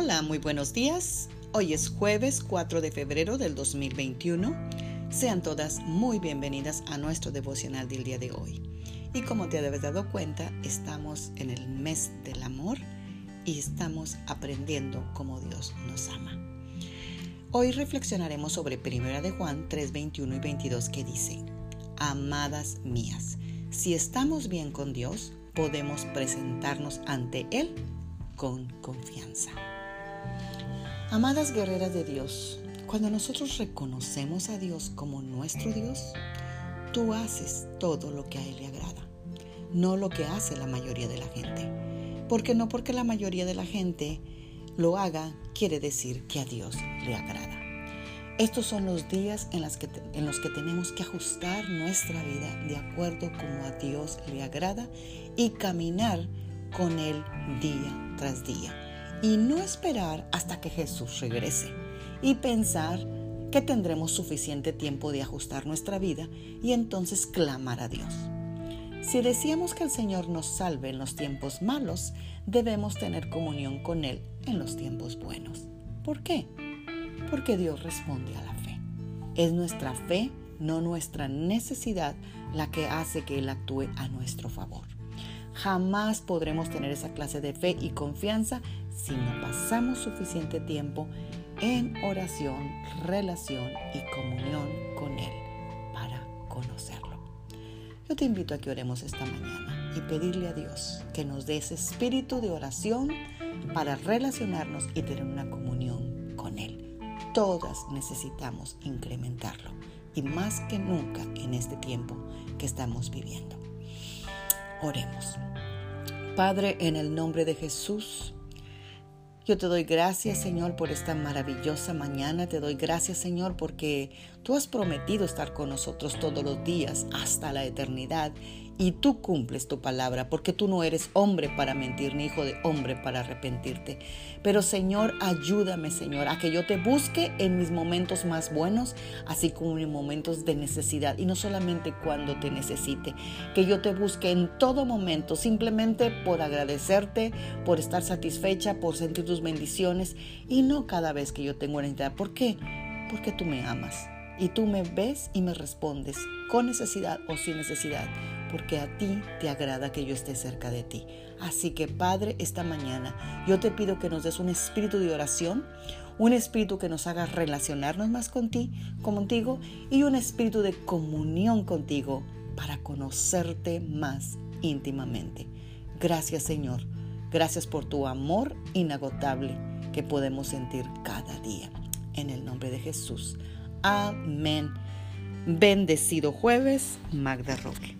Hola, muy buenos días. Hoy es jueves 4 de febrero del 2021. Sean todas muy bienvenidas a nuestro devocional del día de hoy. Y como te habéis dado cuenta, estamos en el mes del amor y estamos aprendiendo cómo Dios nos ama. Hoy reflexionaremos sobre 1 de Juan 3, 21 y 22 que dice, Amadas mías, si estamos bien con Dios, podemos presentarnos ante Él con confianza. Amadas guerreras de Dios, cuando nosotros reconocemos a Dios como nuestro Dios, tú haces todo lo que a Él le agrada, no lo que hace la mayoría de la gente. Porque no porque la mayoría de la gente lo haga, quiere decir que a Dios le agrada. Estos son los días en, que, en los que tenemos que ajustar nuestra vida de acuerdo como a Dios le agrada y caminar con Él día tras día y no esperar hasta que Jesús regrese y pensar que tendremos suficiente tiempo de ajustar nuestra vida y entonces clamar a Dios. Si decíamos que el Señor nos salve en los tiempos malos, debemos tener comunión con Él en los tiempos buenos. ¿Por qué? Porque Dios responde a la fe. Es nuestra fe, no nuestra necesidad, la que hace que Él actúe a nuestro favor. Jamás podremos tener esa clase de fe y confianza si no pasamos suficiente tiempo en oración, relación y comunión con Él para conocerlo. Yo te invito a que oremos esta mañana y pedirle a Dios que nos dé ese espíritu de oración para relacionarnos y tener una comunión con Él. Todas necesitamos incrementarlo y más que nunca en este tiempo que estamos viviendo. Oremos. Padre, en el nombre de Jesús, yo te doy gracias, Señor, por esta maravillosa mañana. Te doy gracias, Señor, porque tú has prometido estar con nosotros todos los días hasta la eternidad y tú cumples tu palabra, porque tú no eres hombre para mentir, ni hijo de hombre para arrepentirte. Pero Señor, ayúdame, Señor, a que yo te busque en mis momentos más buenos, así como en momentos de necesidad, y no solamente cuando te necesite, que yo te busque en todo momento, simplemente por agradecerte, por estar satisfecha, por sentir tus bendiciones, y no cada vez que yo tengo una necesidad. ¿Por qué? Porque tú me amas y tú me ves y me respondes con necesidad o sin necesidad, porque a ti te agrada que yo esté cerca de ti. Así que Padre, esta mañana yo te pido que nos des un espíritu de oración, un espíritu que nos haga relacionarnos más contigo y un espíritu de comunión contigo para conocerte más íntimamente. Gracias Señor, gracias por tu amor inagotable que podemos sentir cada día. En el nombre de Jesús. Amén. Bendecido jueves, Magda Roque.